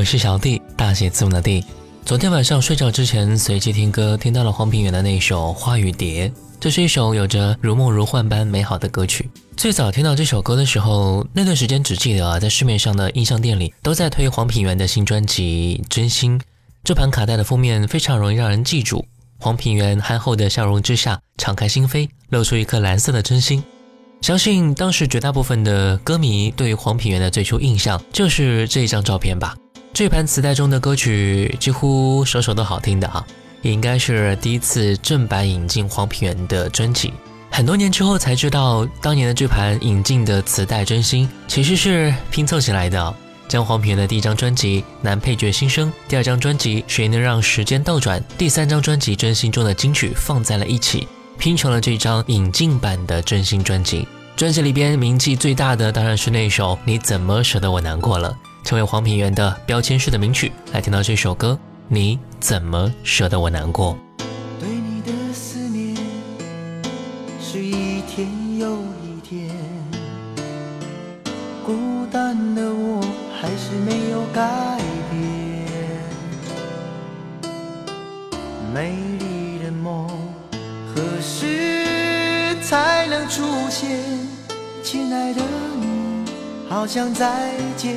我是小弟，大写字母的弟。昨天晚上睡觉之前，随机听歌，听到了黄品源的那首《花与蝶》。这是一首有着如梦如幻般美好的歌曲。最早听到这首歌的时候，那段时间只记得啊，在市面上的音像店里都在推黄品源的新专辑《真心》。这盘卡带的封面非常容易让人记住，黄品源憨厚的笑容之下，敞开心扉，露出一颗蓝色的真心。相信当时绝大部分的歌迷对黄品源的最初印象就是这一张照片吧。这盘磁带中的歌曲几乎首首都好听的啊，也应该是第一次正版引进黄品源的专辑。很多年之后才知道，当年的这盘引进的磁带《真心》其实是拼凑起来的，将黄品源的第一张专辑《男配角新生》、第二张专辑《谁能让时间倒转》、第三张专辑《真心》中的金曲放在了一起。拼成了这张引进版的真心专辑。专辑里边名气最大的当然是那首《你怎么舍得我难过了》，成为黄品源的标签式的名曲。来听到这首歌，《你怎么舍得我难过》。对你的思念是一天又一天，孤单的我还是没有改变，美丽的梦。何时才能出现？亲爱的你，好想再见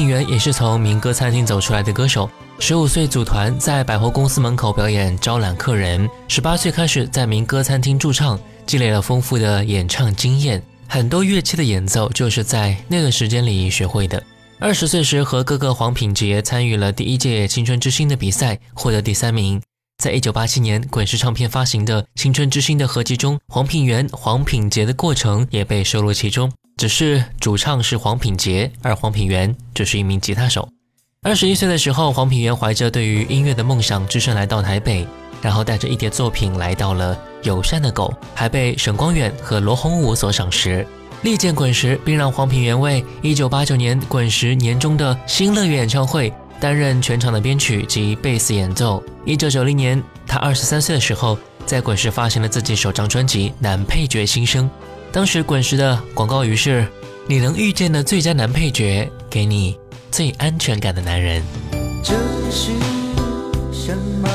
品源也是从民歌餐厅走出来的歌手，十五岁组团在百货公司门口表演招揽客人，十八岁开始在民歌餐厅驻唱，积累了丰富的演唱经验，很多乐器的演奏就是在那个时间里学会的。二十岁时和哥哥黄品杰参与了第一届青春之星的比赛，获得第三名。在一九八七年滚石唱片发行的《青春之星》的合集中，黄品源、黄品杰的过程也被收录其中。只是主唱是黄品杰，而黄品源只是一名吉他手。二十一岁的时候，黄品源怀着对于音乐的梦想，只身来到台北，然后带着一叠作品来到了友善的狗，还被沈光远和罗红武所赏识，力荐滚石，并让黄品源为一九八九年滚石年终的新乐园演唱会担任全场的编曲及贝斯演奏。一九九零年，他二十三岁的时候，在滚石发行了自己首张专辑《男配角新生》。当时滚石的广告语是：“你能遇见的最佳男配角，给你最安全感的男人。”这是什么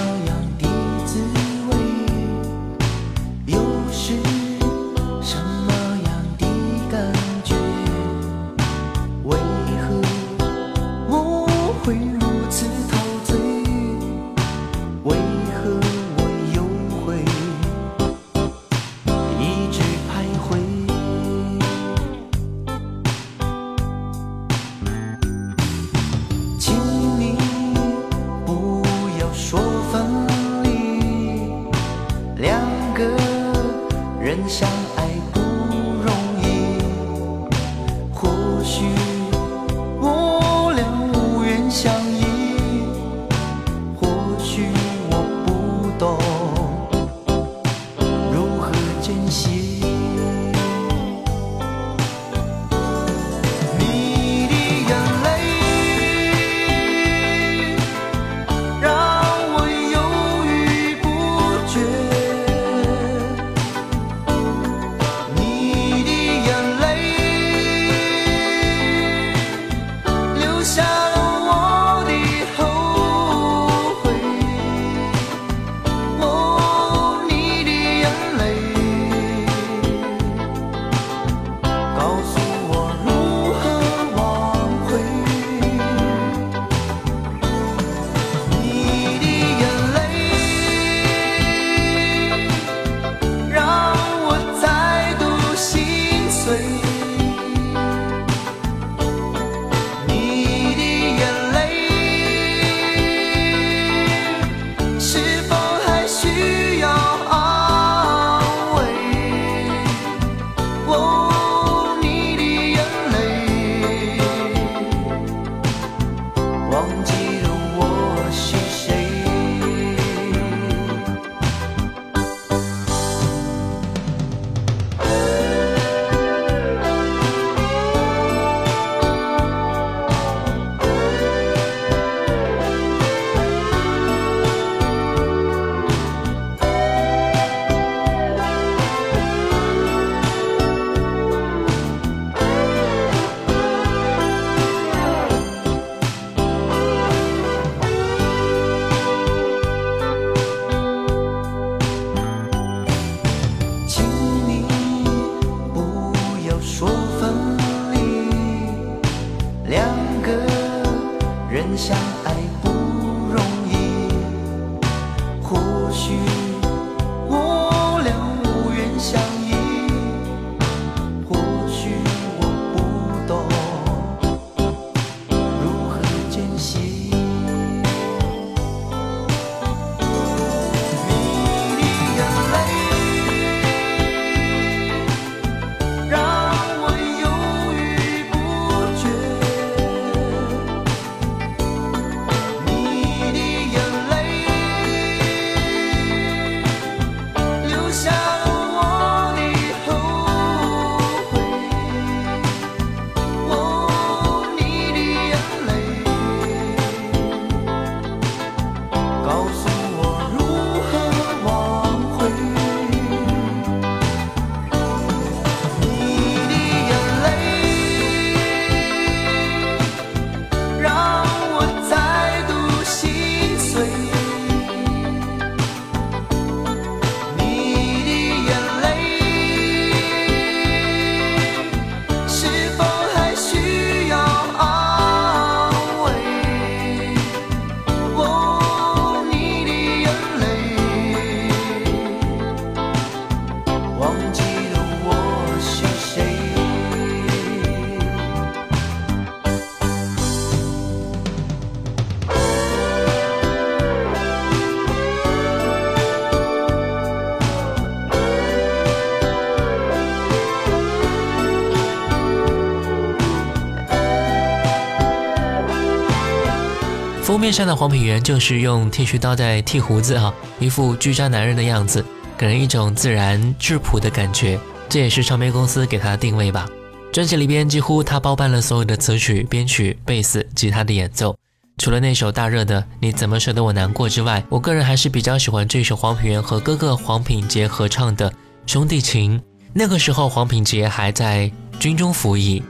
面上的黄品源就是用剃须刀在剃胡子哈，一副居家男人的样子，给人一种自然质朴的感觉。这也是唱片公司给他的定位吧。专辑里边几乎他包办了所有的词曲、编曲、贝斯、吉他的演奏。除了那首大热的《你怎么舍得我难过》之外，我个人还是比较喜欢这首黄品源和哥哥黄品杰合唱的《兄弟情》。那个时候黄品杰还在军中服役，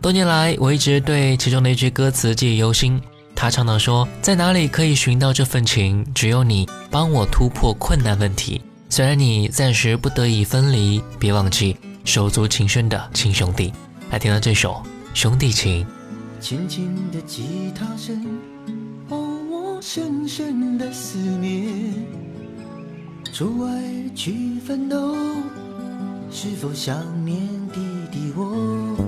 多年来我一直对其中的一句歌词记忆犹新。他唱到说：“在哪里可以寻到这份情？只有你帮我突破困难问题。虽然你暂时不得已分离，别忘记手足情深的亲兄弟。”来听到这首《兄弟情》。轻轻的吉他声，哦，我深深的思念。出外去奋斗，是否想念弟弟我？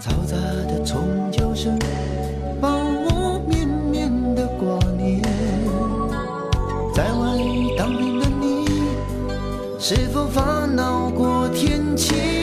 嘈杂的钟是否烦恼过天气？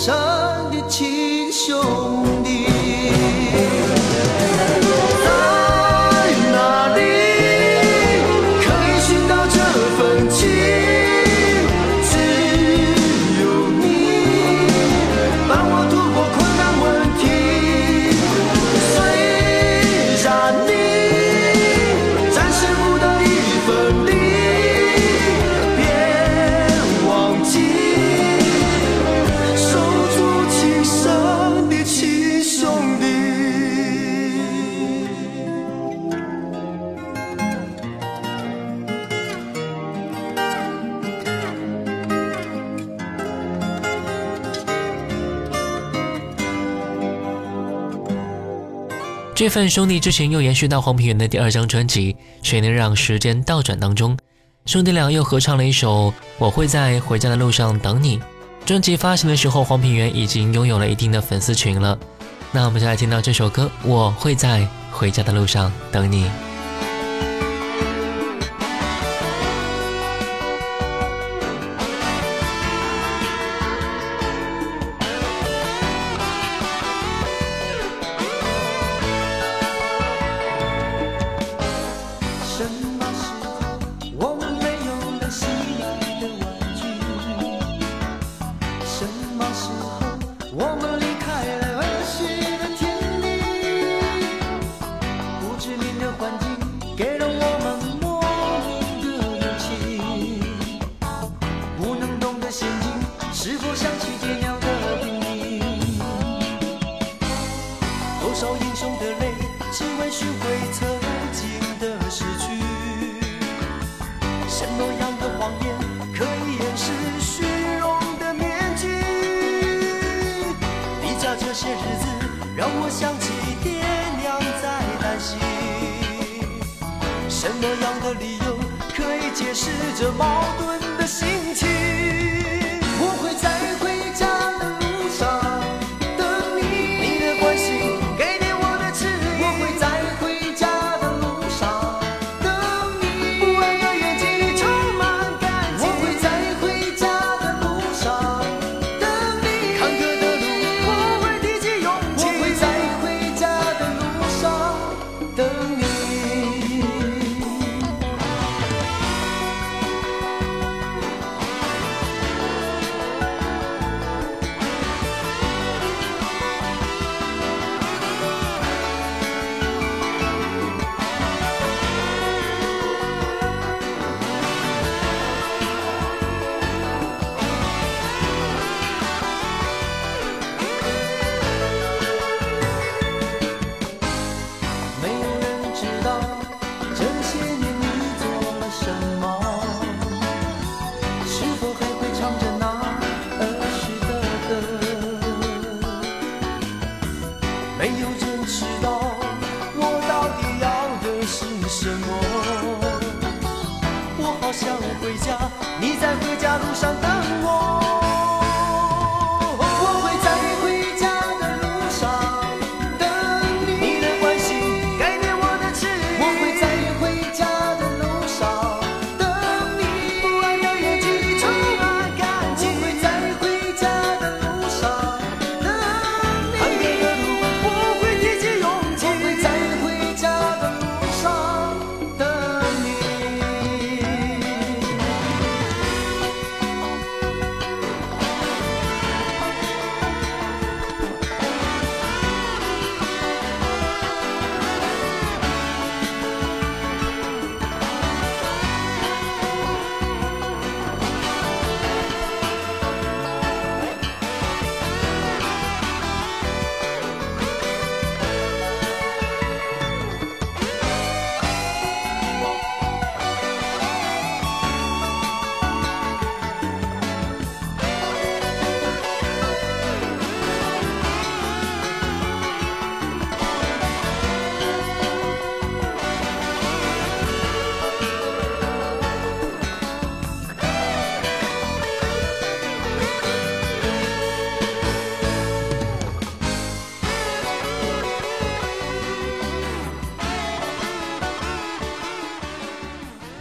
生。这份兄弟之情又延续到黄品源的第二张专辑《谁能让时间倒转》当中，兄弟俩又合唱了一首《我会在回家的路上等你》。专辑发行的时候，黄品源已经拥有了一定的粉丝群了。那我们就来听到这首歌《我会在回家的路上等你》。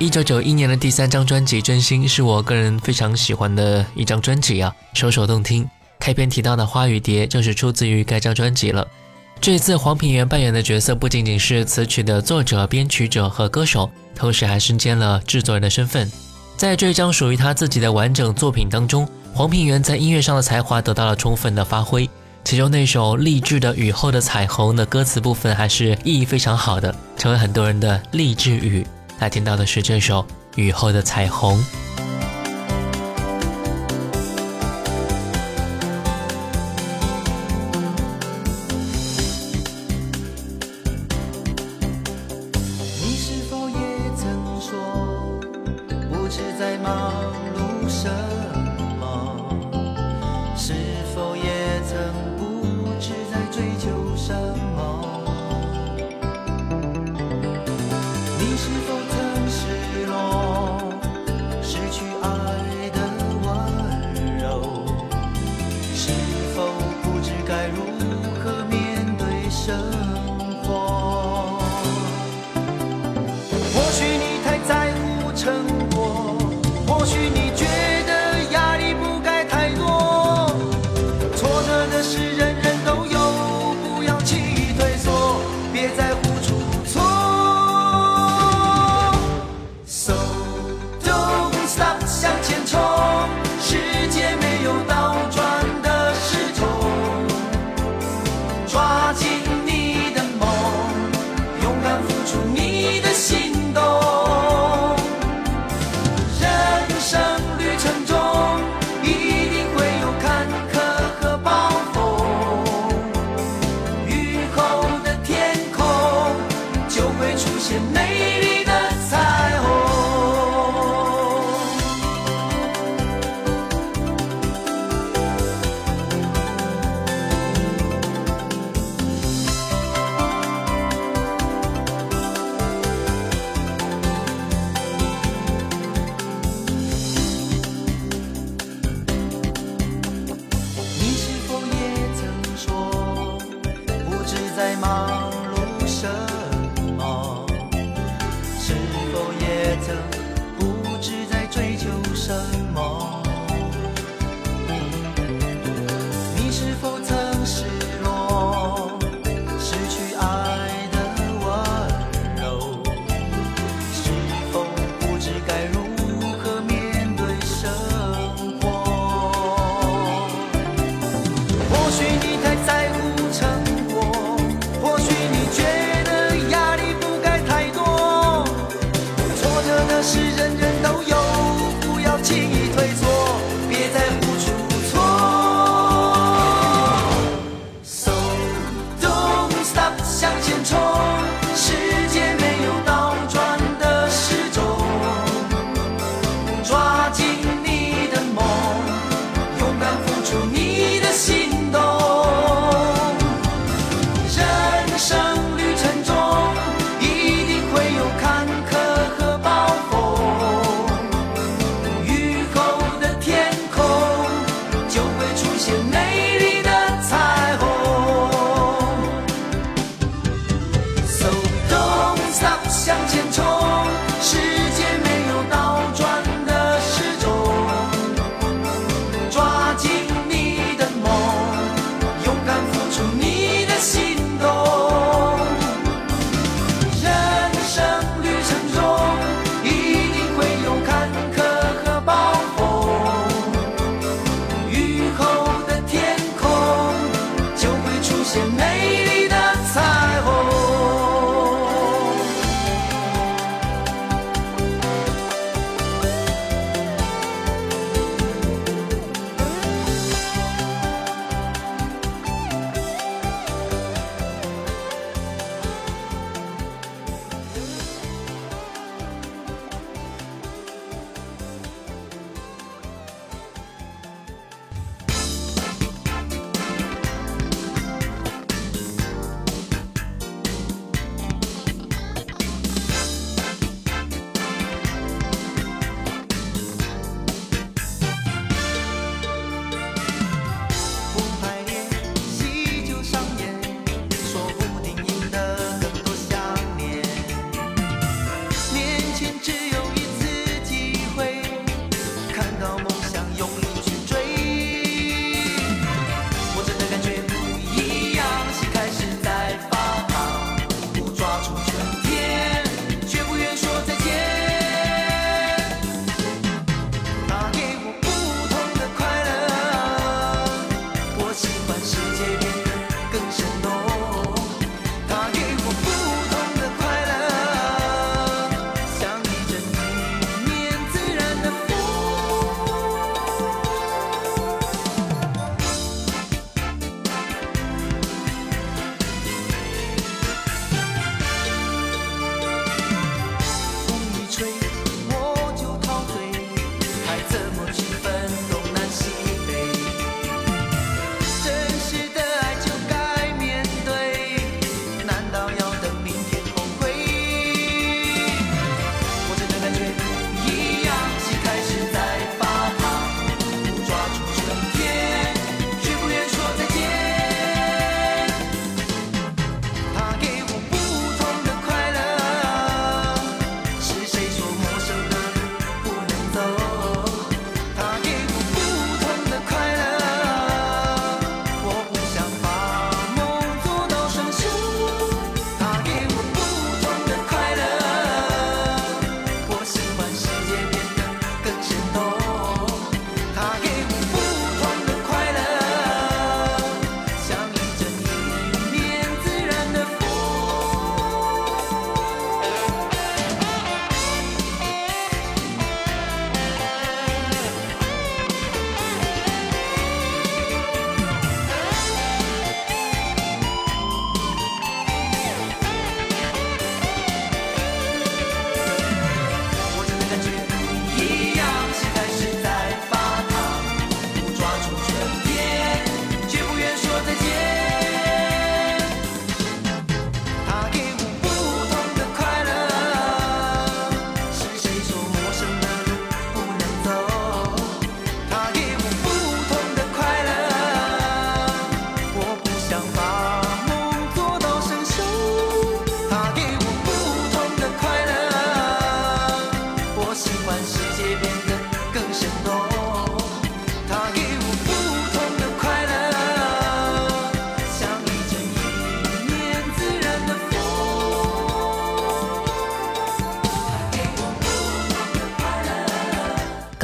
一九九一年的第三张专辑《真心》是我个人非常喜欢的一张专辑啊，首首动听。开篇提到的《花与蝶》就是出自于该张专辑了。这次黄品源扮演的角色不仅仅是词曲的作者、编曲者和歌手，同时还身兼了制作人的身份。在这张属于他自己的完整作品当中，黄品源在音乐上的才华得到了充分的发挥。其中那首励志的《雨后的彩虹》的歌词部分还是意义非常好的，成为很多人的励志语。来听到的是这首《雨后的彩虹》。你是否也曾说，不知在忙碌什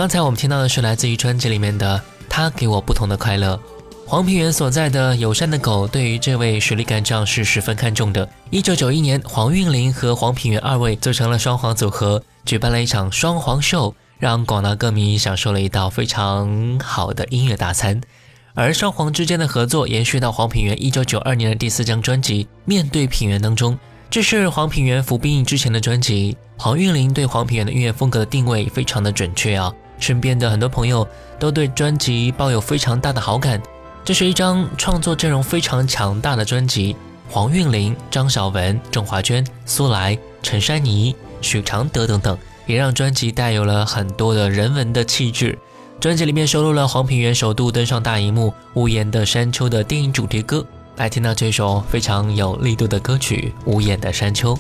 刚才我们听到的是来自于专辑里面的《他给我不同的快乐》。黄平原所在的友善的狗对于这位实力干将是十分看重的。一九九一年，黄韵玲和黄平原二位组成了双簧组合，举办了一场双簧秀，让广大歌迷享受了一道非常好的音乐大餐。而双簧之间的合作延续到黄品源一九九二年的第四张专辑《面对品源》当中，这是黄品源服兵役之前的专辑。黄韵玲对黄品源的音乐风格的定位非常的准确啊，身边的很多朋友都对专辑抱有非常大的好感。这是一张创作阵容非常强大的专辑，黄韵玲、张韶文、郑华娟、苏来、陈珊妮、许常德等等，也让专辑带有了很多的人文的气质。专辑里面收录了黄品源首度登上大荧幕《无言的山丘》的电影主题歌，来听到这首非常有力度的歌曲《无言的山丘》。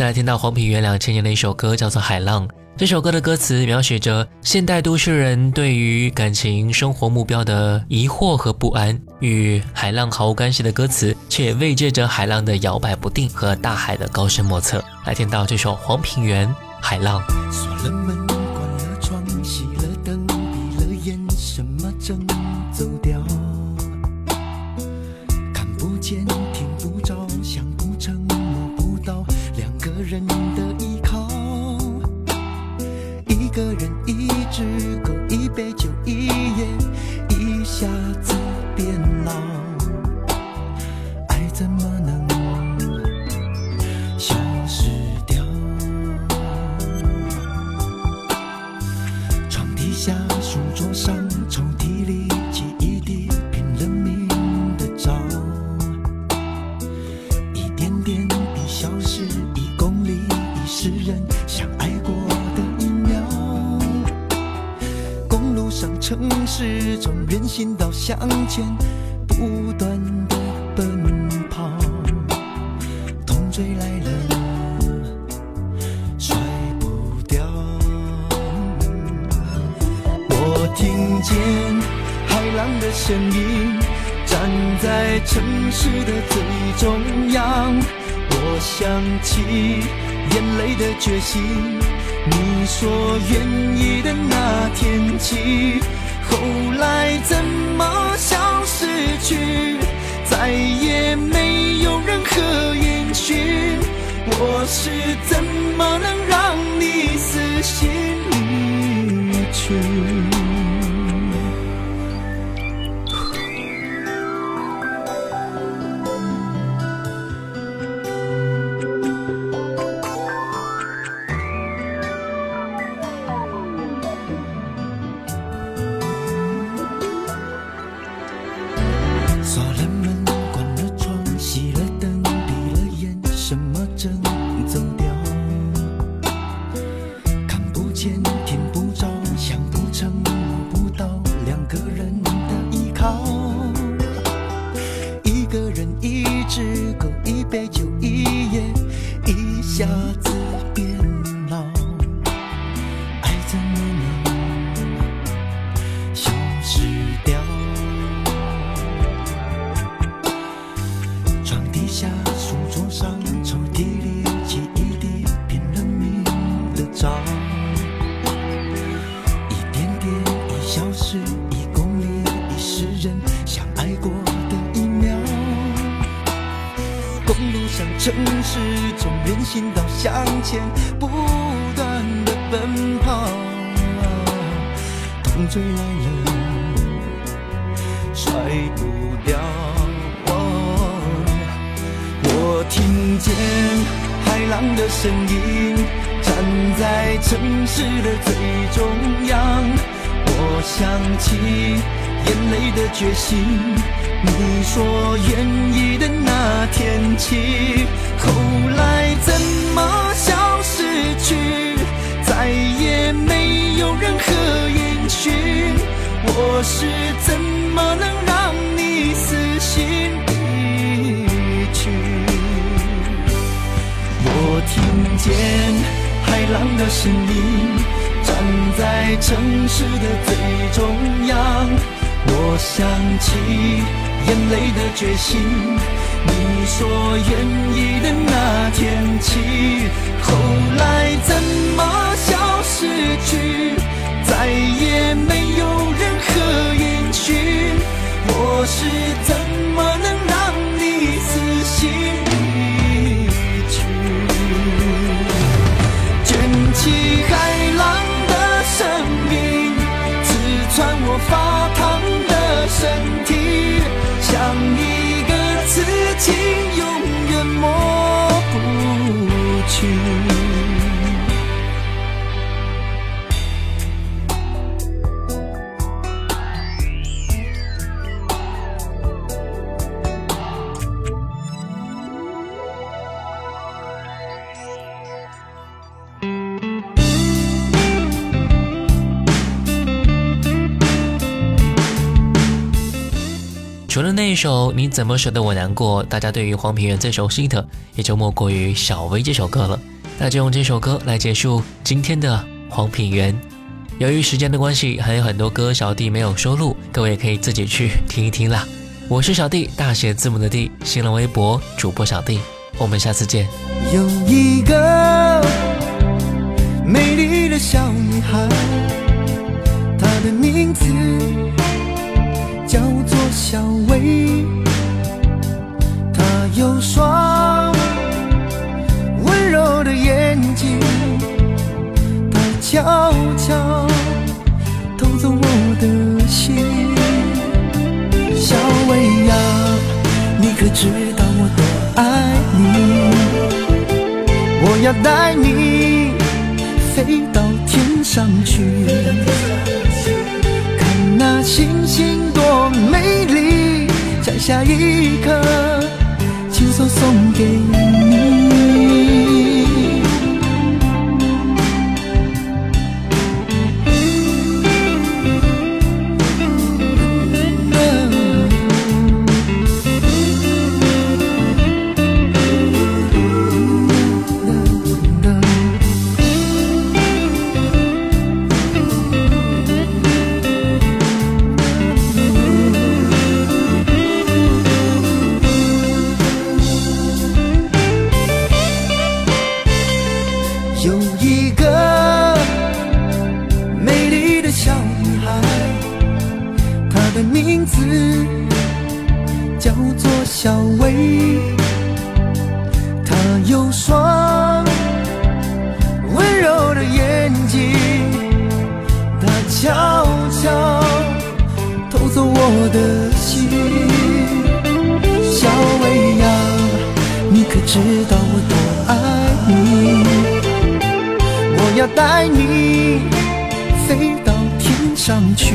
再来听到黄品源两千年的一首歌，叫做《海浪》。这首歌的歌词描写着现代都市人对于感情生活目标的疑惑和不安，与海浪毫无干系的歌词，却慰藉着海浪的摇摆不定和大海的高深莫测。来听到这首黄品源《海浪》。城市中，人行道向前不断的奔跑，痛追来了，甩不掉。我听见海浪的声音，站在城市的最中央。我想起眼泪的决心，你说愿意的那天起，后来怎么消失去，再也没有任何音讯。我是怎么能让你死心离去？听见海浪的声音，站在城市的最中央。我想起眼泪的决心，你说愿意的那天起，后来怎么消失去，再也没有任何音讯。我是怎么能让你死心除了那一首《你怎么舍得我难过》，大家对于黄品源最熟悉的也就莫过于《小薇》这首歌了。那就用这首歌来结束今天的黄品源。由于时间的关系，还有很多歌小弟没有收录，各位也可以自己去听一听啦。我是小弟，大写字母的弟，新浪微博主播小弟，我们下次见。有一个美丽的小女孩，她的名字小薇她有双温柔的眼睛她悄悄偷走我的心小薇呀你可知道我多爱你？我要带你飞到天上去看那星星美丽，摘下一颗亲手送给你。的名字叫做小薇。她有双温柔的眼睛，她悄悄偷走我的心。小薇呀，你可知道我多爱你？我要带你飞到天上去，